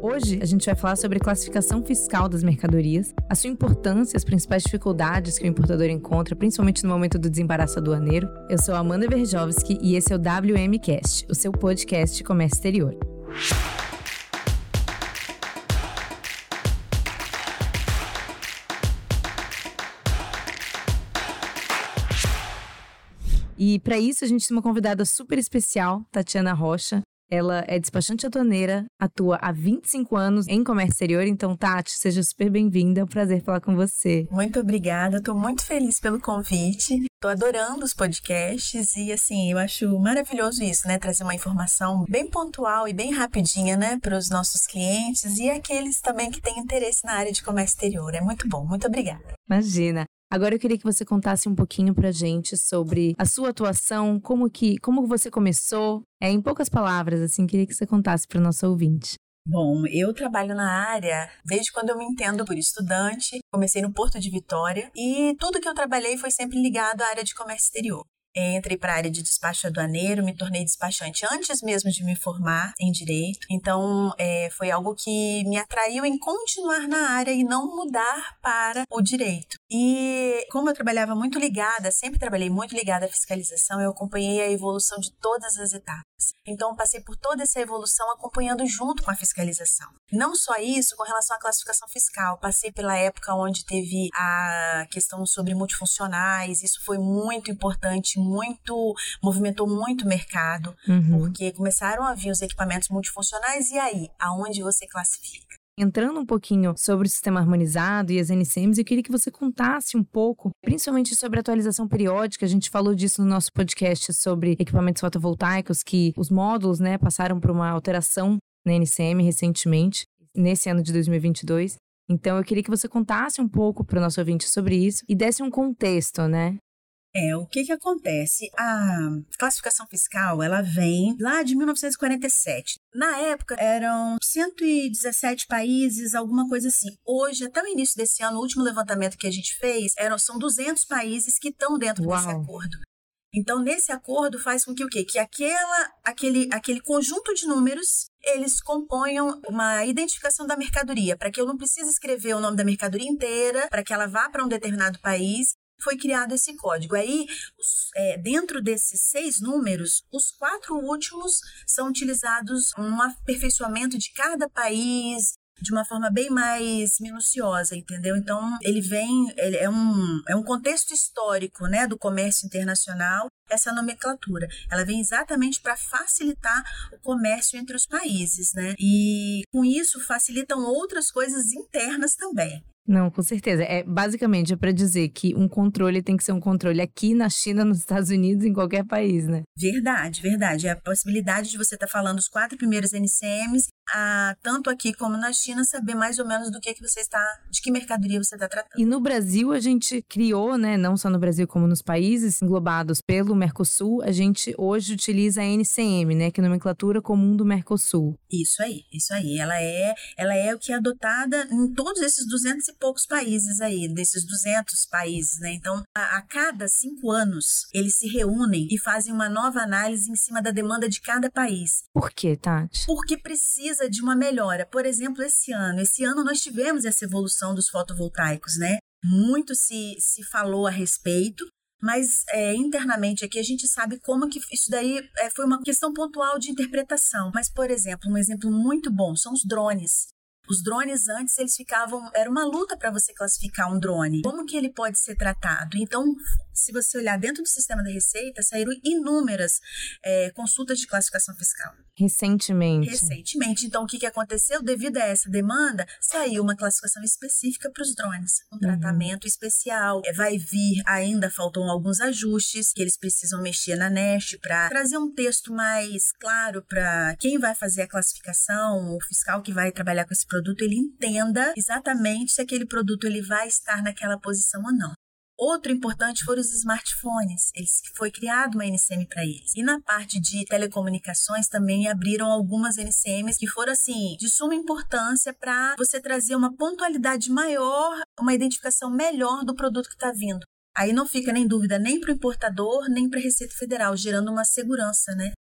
Hoje a gente vai falar sobre classificação fiscal das mercadorias, a sua importância, as principais dificuldades que o importador encontra, principalmente no momento do desembaraço aduaneiro. Eu sou Amanda Verjovski e esse é o WMcast, o seu podcast comércio exterior. E para isso a gente tem uma convidada super especial, Tatiana Rocha. Ela é despachante aduaneira, atua há 25 anos em comércio exterior. Então, Tati, seja super bem-vinda. É um prazer falar com você. Muito obrigada. Estou muito feliz pelo convite. Estou adorando os podcasts e, assim, eu acho maravilhoso isso, né? Trazer uma informação bem pontual e bem rapidinha, né? Para os nossos clientes e aqueles também que têm interesse na área de comércio exterior. É muito bom. Muito obrigada. Imagina. Agora eu queria que você contasse um pouquinho pra gente sobre a sua atuação, como que, como você começou, é, em poucas palavras, assim, queria que você contasse para o nosso ouvinte. Bom, eu trabalho na área desde quando eu me entendo por estudante. Comecei no Porto de Vitória e tudo que eu trabalhei foi sempre ligado à área de comércio exterior. Entrei para a área de despacho aduaneiro, me tornei despachante antes mesmo de me formar em direito. Então, é, foi algo que me atraiu em continuar na área e não mudar para o direito. E como eu trabalhava muito ligada, sempre trabalhei muito ligada à fiscalização, eu acompanhei a evolução de todas as etapas. Então, passei por toda essa evolução acompanhando junto com a fiscalização. Não só isso, com relação à classificação fiscal, passei pela época onde teve a questão sobre multifuncionais, isso foi muito importante, muito movimentou muito o mercado, uhum. porque começaram a vir os equipamentos multifuncionais e aí, aonde você classifica? Entrando um pouquinho sobre o sistema harmonizado e as NCMs, eu queria que você contasse um pouco, principalmente sobre a atualização periódica. A gente falou disso no nosso podcast sobre equipamentos fotovoltaicos, que os módulos né, passaram por uma alteração na NCM recentemente, nesse ano de 2022. Então, eu queria que você contasse um pouco para o nosso ouvinte sobre isso e desse um contexto, né? É, o que que acontece? A classificação fiscal, ela vem lá de 1947. Na época, eram 117 países, alguma coisa assim. Hoje, até o início desse ano, o último levantamento que a gente fez, eram, são 200 países que estão dentro Uau. desse acordo. Então, nesse acordo faz com que o quê? Que aquela, aquele, aquele conjunto de números eles componham uma identificação da mercadoria, para que eu não precise escrever o nome da mercadoria inteira, para que ela vá para um determinado país, foi criado esse código. Aí, os, é, dentro desses seis números, os quatro últimos são utilizados um aperfeiçoamento de cada país, de uma forma bem mais minuciosa, entendeu? Então, ele vem, ele é um, é um contexto histórico, né, do comércio internacional, essa nomenclatura. Ela vem exatamente para facilitar o comércio entre os países, né? E com isso facilitam outras coisas internas também. Não, com certeza. É basicamente é para dizer que um controle tem que ser um controle aqui na China, nos Estados Unidos, em qualquer país, né? Verdade, verdade. É a possibilidade de você estar tá falando os quatro primeiros NCMs a, tanto aqui como na China, saber mais ou menos do que, que você está, de que mercadoria você está tratando. E no Brasil, a gente criou, né, não só no Brasil como nos países englobados pelo Mercosul, a gente hoje utiliza a NCM, né, que é a nomenclatura comum do Mercosul. Isso aí, isso aí. Ela é, ela é o que é adotada em todos esses 200 e poucos países aí, desses 200 países, né? Então, a, a cada cinco anos, eles se reúnem e fazem uma nova análise em cima da demanda de cada país. Por que, Tati? Porque precisa precisa de uma melhora. Por exemplo, esse ano. Esse ano nós tivemos essa evolução dos fotovoltaicos, né? Muito se, se falou a respeito, mas é, internamente aqui a gente sabe como que isso daí é, foi uma questão pontual de interpretação. Mas, por exemplo, um exemplo muito bom são os drones. Os drones antes eles ficavam, era uma luta para você classificar um drone. Como que ele pode ser tratado? Então, se você olhar dentro do sistema da Receita, saíram inúmeras é, consultas de classificação fiscal. Recentemente. Recentemente. Então, o que, que aconteceu? Devido a essa demanda, saiu uma classificação específica para os drones. Um uhum. tratamento especial. É, vai vir, ainda faltam alguns ajustes que eles precisam mexer na NEST para trazer um texto mais claro para quem vai fazer a classificação, o fiscal que vai trabalhar com esse produto produto ele entenda exatamente se aquele produto ele vai estar naquela posição ou não. Outro importante foram os smartphones. Eles foi criado uma NCM para eles. E na parte de telecomunicações também abriram algumas NCMs que foram assim de suma importância para você trazer uma pontualidade maior, uma identificação melhor do produto que está vindo. Aí não fica nem dúvida nem para o importador nem para a Receita Federal, gerando uma segurança, né?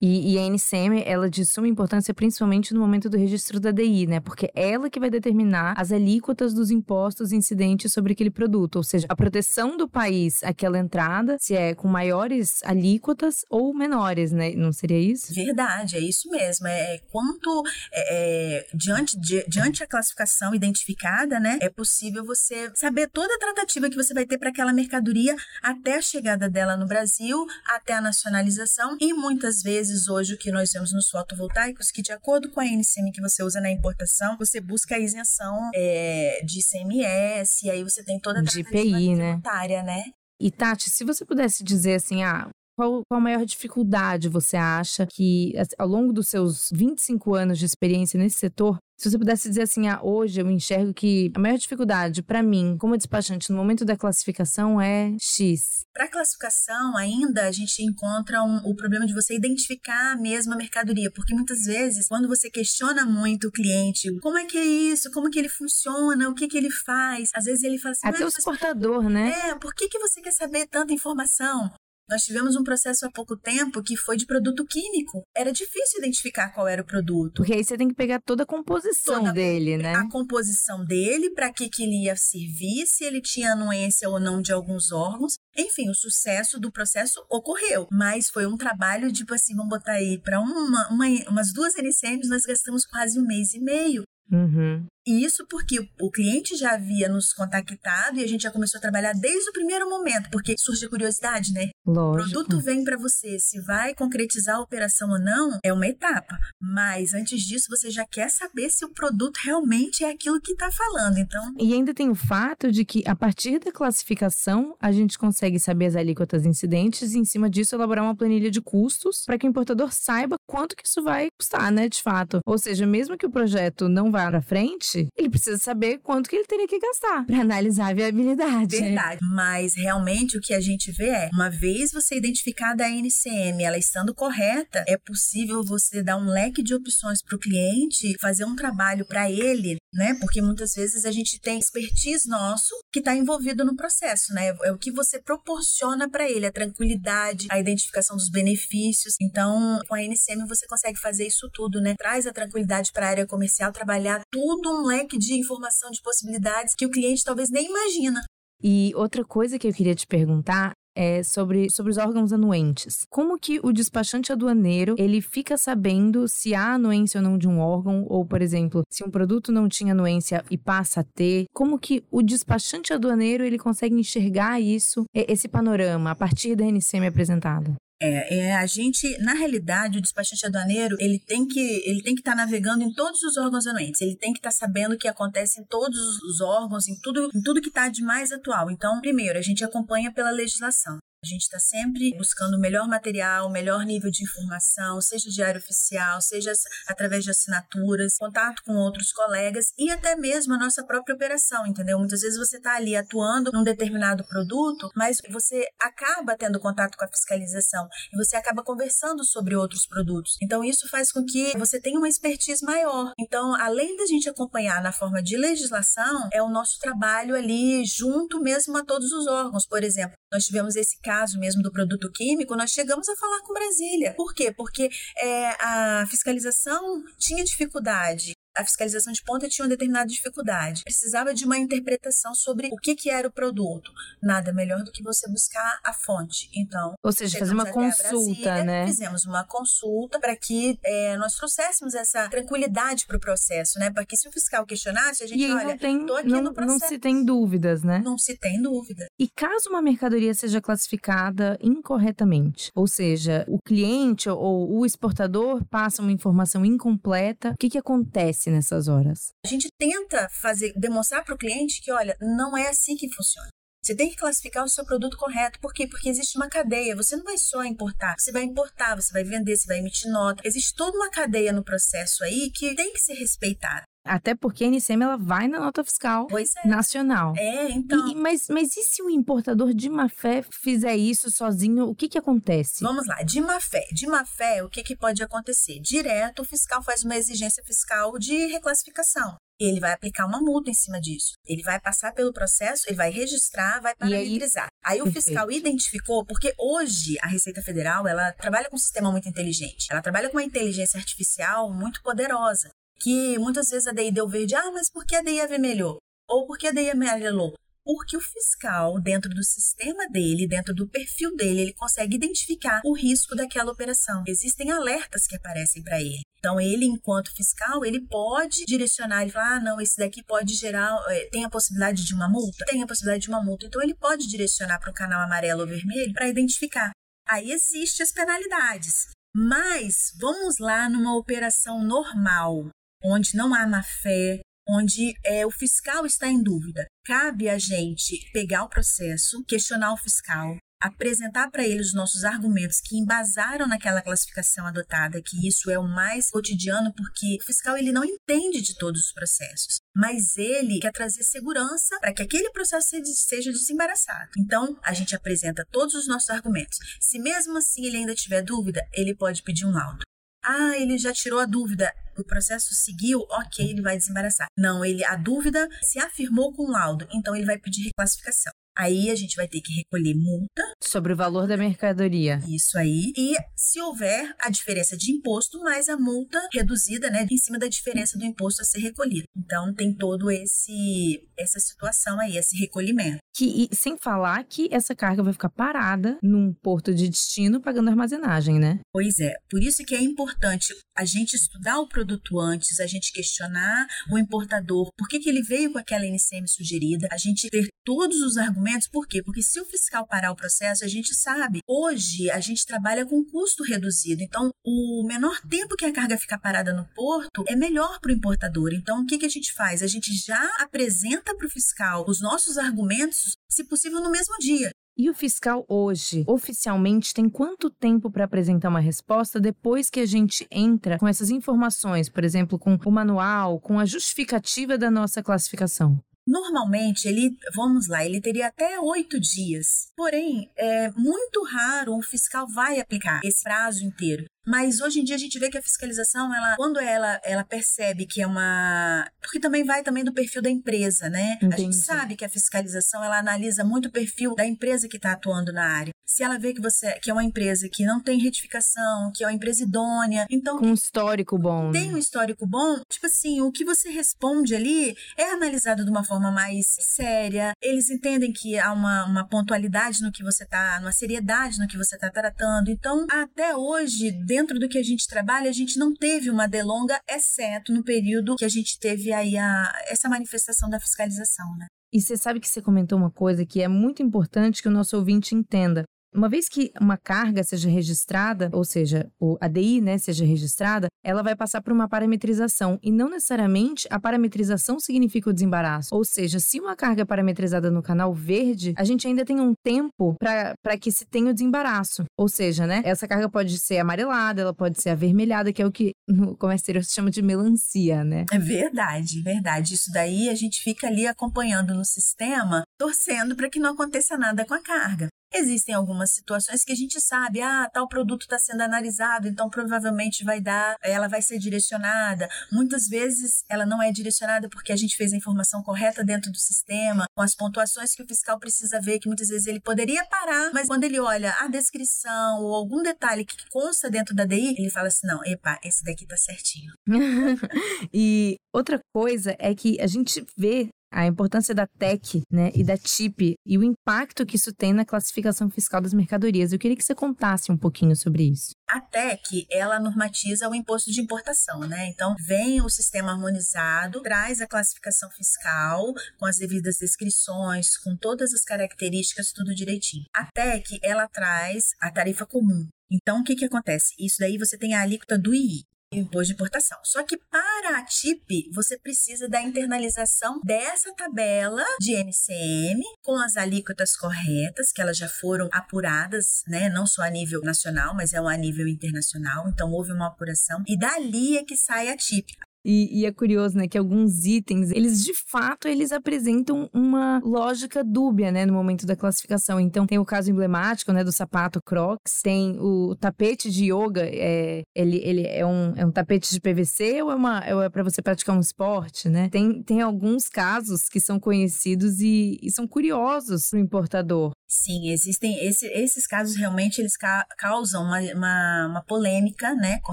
E, e, a NCM, ela é de suma importância principalmente no momento do registro da DI, né? Porque é ela que vai determinar as alíquotas dos impostos incidentes sobre aquele produto, ou seja, a proteção do país àquela entrada, se é com maiores alíquotas ou menores, né? Não seria isso? Verdade, é isso mesmo. É, é quanto é, é, diante de, diante a classificação identificada, né? É possível você saber toda a tratativa que você vai ter para aquela mercadoria até a chegada dela no Brasil, até a nacionalização e muitas vezes vezes hoje o que nós vemos nos fotovoltaicos, que de acordo com a NCM que você usa na importação, você busca a isenção é, de ICMS, e aí você tem toda a de IPI, né? tributária, né? E Tati, se você pudesse dizer assim, ah, qual, qual a maior dificuldade você acha que, ao longo dos seus 25 anos de experiência nesse setor, se você pudesse dizer assim, ah, hoje eu enxergo que a maior dificuldade para mim, como despachante, no momento da classificação é X. Para classificação, ainda a gente encontra um, o problema de você identificar a mesma mercadoria, porque muitas vezes, quando você questiona muito o cliente, como é que é isso, como que ele funciona, o que que ele faz, às vezes ele fala assim... Até o exportador, né? É, por que, que você quer saber tanta informação? Nós tivemos um processo há pouco tempo que foi de produto químico. Era difícil identificar qual era o produto. Porque aí você tem que pegar toda a composição toda dele, né? A composição dele, para que, que ele ia servir, se ele tinha anuência ou não de alguns órgãos. Enfim, o sucesso do processo ocorreu, mas foi um trabalho, tipo assim, vamos botar aí, para uma, uma, umas duas NCMs, nós gastamos quase um mês e meio. Uhum. E isso porque o cliente já havia nos contactado e a gente já começou a trabalhar desde o primeiro momento, porque surge a curiosidade, né? Lógico. O produto vem para você, se vai concretizar a operação ou não, é uma etapa. Mas antes disso, você já quer saber se o produto realmente é aquilo que está falando. Então. E ainda tem o fato de que, a partir da classificação, a gente consegue saber as alíquotas incidentes e, em cima disso, elaborar uma planilha de custos para que o importador saiba quanto que isso vai custar, né? De fato. Ou seja, mesmo que o projeto não vá para frente, ele precisa saber quanto que ele teria que gastar para analisar a viabilidade. Verdade. Mas realmente o que a gente vê é, uma vez você identificada a NCM, ela estando correta, é possível você dar um leque de opções para o cliente, fazer um trabalho para ele, né? Porque muitas vezes a gente tem expertise nosso que está envolvido no processo, né? É o que você proporciona para ele, a tranquilidade, a identificação dos benefícios. Então, com a NCM você consegue fazer isso tudo, né? Traz a tranquilidade para a área comercial, trabalhar tudo um leque de informação, de possibilidades que o cliente talvez nem imagina. E outra coisa que eu queria te perguntar é sobre, sobre os órgãos anuentes. Como que o despachante aduaneiro, ele fica sabendo se há anuência ou não de um órgão, ou, por exemplo, se um produto não tinha anuência e passa a ter, como que o despachante aduaneiro, ele consegue enxergar isso, esse panorama, a partir da NCM apresentada? É, é, a gente, na realidade, o despachante aduaneiro, ele tem que ele tem que estar tá navegando em todos os órgãos anuentes, ele tem que estar tá sabendo o que acontece em todos os órgãos, em tudo, em tudo que está de mais atual. Então, primeiro, a gente acompanha pela legislação. A gente está sempre buscando o melhor material, o melhor nível de informação, seja diário oficial, seja através de assinaturas, contato com outros colegas e até mesmo a nossa própria operação, entendeu? Muitas vezes você está ali atuando num determinado produto, mas você acaba tendo contato com a fiscalização e você acaba conversando sobre outros produtos. Então, isso faz com que você tenha uma expertise maior. Então, além da gente acompanhar na forma de legislação, é o nosso trabalho ali junto mesmo a todos os órgãos. Por exemplo, nós tivemos esse caso mesmo do produto químico, nós chegamos a falar com Brasília. Por quê? Porque é, a fiscalização tinha dificuldade a fiscalização de ponta tinha uma determinada dificuldade. Precisava de uma interpretação sobre o que, que era o produto. Nada melhor do que você buscar a fonte. Então, ou seja, fazer uma consulta, Brasília, né? Fizemos uma consulta para que é, nós trouxéssemos essa tranquilidade para o processo, né? Para que se o fiscal questionasse, a gente, e olha, não tem, tô aqui não, no processo. Não se tem dúvidas, né? Não se tem dúvida. E caso uma mercadoria seja classificada incorretamente, ou seja, o cliente ou o exportador passa uma informação incompleta, o que, que acontece nessas horas? A gente tenta fazer, demonstrar para o cliente que, olha, não é assim que funciona. Você tem que classificar o seu produto correto. Por quê? Porque existe uma cadeia. Você não vai só importar. Você vai importar, você vai vender, você vai emitir nota. Existe toda uma cadeia no processo aí que tem que ser respeitada. Até porque a NCM ela vai na nota fiscal é. nacional. É, então. E, mas, mas e se o importador de má fé fizer isso sozinho, o que que acontece? Vamos lá, de má fé. De má fé, o que, que pode acontecer? Direto, o fiscal faz uma exigência fiscal de reclassificação. ele vai aplicar uma multa em cima disso. Ele vai passar pelo processo, ele vai registrar, vai parametrizar. Aí, aí, o fiscal identificou, porque hoje a Receita Federal, ela trabalha com um sistema muito inteligente. Ela trabalha com uma inteligência artificial muito poderosa. Que muitas vezes a DI deu verde, ah, mas por que a DI avermelhou? Ou por que a DI amarelou? porque o fiscal, dentro do sistema dele, dentro do perfil dele, ele consegue identificar o risco daquela operação. Existem alertas que aparecem para ele. Então, ele, enquanto fiscal, ele pode direcionar, ele fala, ah, não, esse daqui pode gerar, é, tem a possibilidade de uma multa? Tem a possibilidade de uma multa. Então, ele pode direcionar para o canal amarelo ou vermelho para identificar. Aí existem as penalidades. Mas, vamos lá numa operação normal, onde não há má fé, onde é, o fiscal está em dúvida. Cabe a gente pegar o processo, questionar o fiscal, apresentar para ele os nossos argumentos que embasaram naquela classificação adotada, que isso é o mais cotidiano, porque o fiscal ele não entende de todos os processos, mas ele quer trazer segurança para que aquele processo seja desembaraçado. Então, a gente apresenta todos os nossos argumentos. Se mesmo assim ele ainda tiver dúvida, ele pode pedir um laudo. Ah, ele já tirou a dúvida. O processo seguiu, ok, ele vai desembaraçar. Não, ele a dúvida se afirmou com laudo, então ele vai pedir reclassificação. Aí a gente vai ter que recolher multa. Sobre o valor da mercadoria. Isso aí. E se houver a diferença de imposto, mais a multa reduzida, né, em cima da diferença do imposto a ser recolhido. Então tem todo esse essa situação aí, esse recolhimento. Que, e, sem falar que essa carga vai ficar parada num porto de destino pagando armazenagem, né? Pois é. Por isso que é importante a gente estudar o produto antes, a gente questionar o importador, por que, que ele veio com aquela NCM sugerida, a gente ter todos os argumentos, por quê? Porque se o fiscal parar o processo, a gente sabe, hoje a gente trabalha com custo reduzido, então o menor tempo que a carga ficar parada no porto é melhor para o importador. Então o que, que a gente faz? A gente já apresenta para o fiscal os nossos argumentos, se possível no mesmo dia. E o fiscal hoje, oficialmente, tem quanto tempo para apresentar uma resposta depois que a gente entra com essas informações, por exemplo, com o manual, com a justificativa da nossa classificação? Normalmente, ele, vamos lá, ele teria até oito dias. Porém, é muito raro um fiscal vai aplicar esse prazo inteiro. Mas hoje em dia a gente vê que a fiscalização, ela, quando ela, ela percebe que é uma. Porque também vai também do perfil da empresa, né? Entendi. A gente sabe que a fiscalização ela analisa muito o perfil da empresa que está atuando na área. Se ela vê que você que é uma empresa que não tem retificação, que é uma empresa idônea, então. Com um histórico bom. Tem né? um histórico bom, tipo assim, o que você responde ali é analisado de uma forma mais séria. Eles entendem que há uma, uma pontualidade no que você está, uma seriedade no que você está tratando. Então, até hoje, dentro do que a gente trabalha, a gente não teve uma delonga, exceto no período que a gente teve aí a, essa manifestação da fiscalização, né? E você sabe que você comentou uma coisa que é muito importante que o nosso ouvinte entenda. Uma vez que uma carga seja registrada, ou seja, o ADI né, seja registrada, ela vai passar por uma parametrização e não necessariamente a parametrização significa o desembaraço. Ou seja, se uma carga é parametrizada no canal verde, a gente ainda tem um tempo para que se tenha o desembaraço. Ou seja, né, essa carga pode ser amarelada, ela pode ser avermelhada, que é o que no comércio se chama de melancia, né? É verdade, verdade. Isso daí a gente fica ali acompanhando no sistema, torcendo para que não aconteça nada com a carga. Existem algumas situações que a gente sabe, ah, tal produto está sendo analisado, então provavelmente vai dar, ela vai ser direcionada. Muitas vezes ela não é direcionada porque a gente fez a informação correta dentro do sistema, com as pontuações que o fiscal precisa ver, que muitas vezes ele poderia parar, mas quando ele olha a descrição ou algum detalhe que consta dentro da DI, ele fala assim: não, epa, esse daqui tá certinho. e outra coisa é que a gente vê a importância da TEC né, e da TIP e o impacto que isso tem na classificação fiscal das mercadorias. Eu queria que você contasse um pouquinho sobre isso. A TEC, ela normatiza o imposto de importação, né? Então, vem o sistema harmonizado, traz a classificação fiscal com as devidas descrições, com todas as características, tudo direitinho. A TEC, ela traz a tarifa comum. Então, o que, que acontece? Isso daí você tem a alíquota do II imposto de importação. Só que para a TIP, você precisa da internalização dessa tabela de NCM com as alíquotas corretas, que elas já foram apuradas, né? Não só a nível nacional, mas é a nível internacional. Então houve uma apuração e dali é que sai a TIP. E, e, é curioso, né, que alguns itens, eles de fato, eles apresentam uma lógica dúbia, né, no momento da classificação. Então, tem o caso emblemático, né, do sapato Crocs, tem o tapete de yoga, é, ele, ele é, um, é um tapete de PVC ou é, uma, ou é para você praticar um esporte, né? Tem, tem alguns casos que são conhecidos e, e são curiosos para o importador. Sim, existem esse, esses casos realmente eles ca causam uma, uma, uma, polêmica, né, com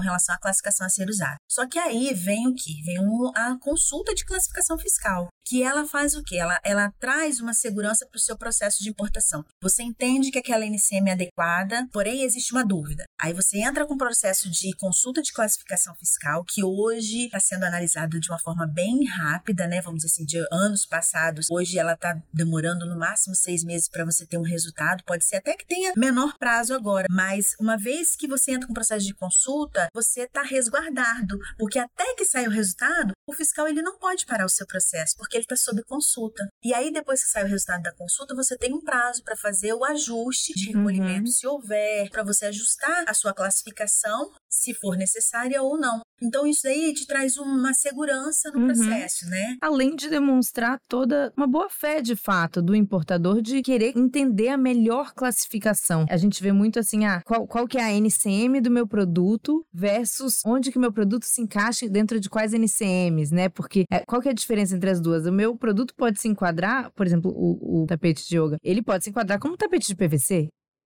relação à classificação a ser usada. Só que aí vem o que? Vem a consulta de classificação fiscal, que ela faz o que? Ela, ela traz uma segurança para o seu processo de importação. Você entende que aquela NCM é adequada, porém existe uma dúvida. Aí você entra com o processo de consulta de classificação fiscal, que hoje está sendo analisado de uma forma bem rápida, né? Vamos dizer assim, de anos passados. Hoje ela está demorando no máximo seis meses para você ter um resultado, pode ser até que tenha menor prazo agora, mas uma vez que você entra com o processo de consulta, você está resguardado, porque até que saia o resultado, o fiscal ele não pode parar o seu processo, porque ele está sob consulta. E aí, depois que sai o resultado da consulta, você tem um prazo para fazer o ajuste de recolhimento, uhum. se houver, para você ajustar a sua classificação se for necessária ou não. Então isso aí te traz uma segurança no uhum. processo, né? Além de demonstrar toda uma boa fé de fato do importador de querer entender a melhor classificação. A gente vê muito assim, ah, qual, qual que é a NCM do meu produto versus onde que meu produto se encaixa dentro de quais NCMs, né? Porque é, qual que é a diferença entre as duas? O meu produto pode se enquadrar, por exemplo, o, o tapete de yoga, ele pode se enquadrar como tapete de PVC?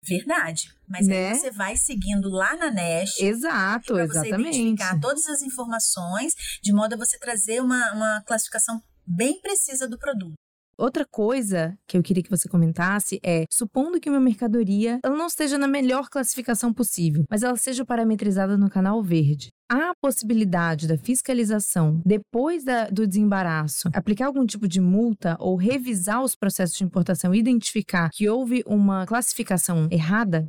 Verdade. Mas né? aí você vai seguindo lá na Nest. Exato, pra você exatamente. identificar todas as informações, de modo a você trazer uma, uma classificação bem precisa do produto. Outra coisa que eu queria que você comentasse é, supondo que uma mercadoria ela não esteja na melhor classificação possível, mas ela seja parametrizada no canal verde. Há a possibilidade da fiscalização, depois da, do desembaraço, aplicar algum tipo de multa ou revisar os processos de importação e identificar que houve uma classificação errada?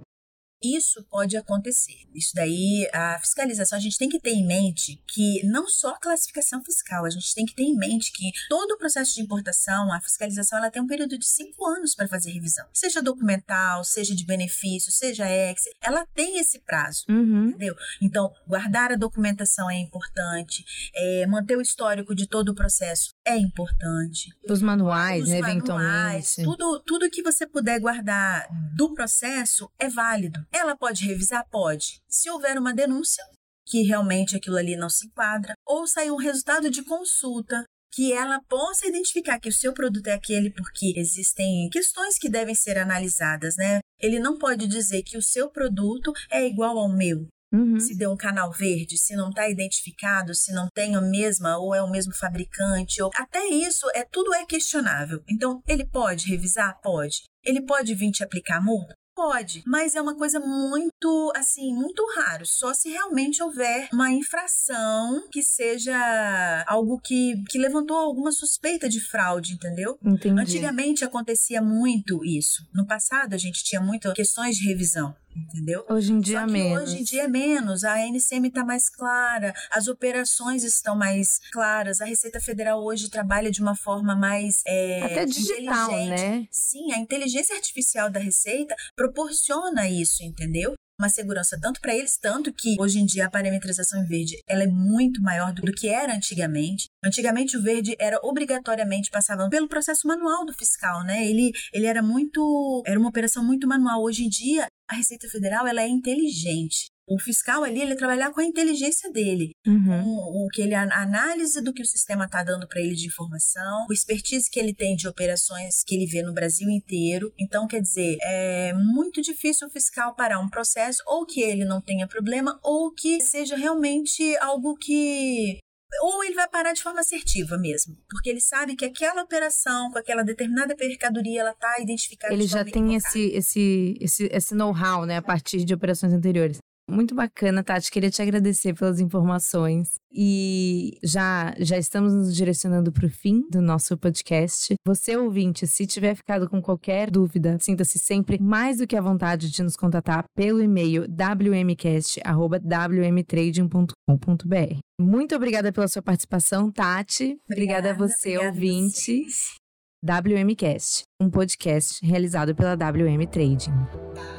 Isso pode acontecer. Isso daí, a fiscalização, a gente tem que ter em mente que não só a classificação fiscal, a gente tem que ter em mente que todo o processo de importação, a fiscalização, ela tem um período de cinco anos para fazer revisão. Seja documental, seja de benefício, seja ex, ela tem esse prazo, uhum. entendeu? Então, guardar a documentação é importante, é, manter o histórico de todo o processo é importante. Os manuais, Os né, manuais, eventualmente. Tudo, tudo que você puder guardar do processo é válido. Ela pode revisar? Pode. Se houver uma denúncia, que realmente aquilo ali não se enquadra, ou sair um resultado de consulta que ela possa identificar que o seu produto é aquele porque existem questões que devem ser analisadas, né? Ele não pode dizer que o seu produto é igual ao meu. Uhum. Se deu um canal verde, se não está identificado, se não tem a mesma ou é o mesmo fabricante, ou até isso é tudo é questionável. Então, ele pode revisar? Pode. Ele pode vir te aplicar multa? Pode, mas é uma coisa muito, assim, muito raro. Só se realmente houver uma infração que seja algo que, que levantou alguma suspeita de fraude, entendeu? Entendi. Antigamente acontecia muito isso. No passado a gente tinha muitas questões de revisão entendeu? Hoje em dia menos. Hoje em dia é menos. A NCM está mais clara, as operações estão mais claras. A Receita Federal hoje trabalha de uma forma mais é, até digital, né? Sim, a inteligência artificial da Receita proporciona isso, entendeu? uma segurança tanto para eles, tanto que hoje em dia a parametrização em verde ela é muito maior do que era antigamente. Antigamente o verde era obrigatoriamente passava pelo processo manual do fiscal, né? Ele, ele era muito era uma operação muito manual. Hoje em dia a Receita Federal ela é inteligente. O fiscal ali, ele trabalhar com a inteligência dele, uhum. com o que ele a análise do que o sistema está dando para ele de informação, o expertise que ele tem de operações que ele vê no Brasil inteiro. Então, quer dizer, é muito difícil o fiscal parar um processo ou que ele não tenha problema ou que seja realmente algo que ou ele vai parar de forma assertiva mesmo, porque ele sabe que aquela operação com aquela determinada mercadoria ela está identificada. Ele já tem esse esse esse, esse know-how, né, a partir de operações anteriores. Muito bacana, Tati. Queria te agradecer pelas informações. E já já estamos nos direcionando para o fim do nosso podcast. Você, ouvinte, se tiver ficado com qualquer dúvida, sinta-se sempre mais do que à vontade de nos contatar pelo e-mail wmcast.wmtrading.com.br. Muito obrigada pela sua participação, Tati. Obrigada, obrigada a você, obrigada ouvinte. WMcast, um podcast realizado pela WM Trading.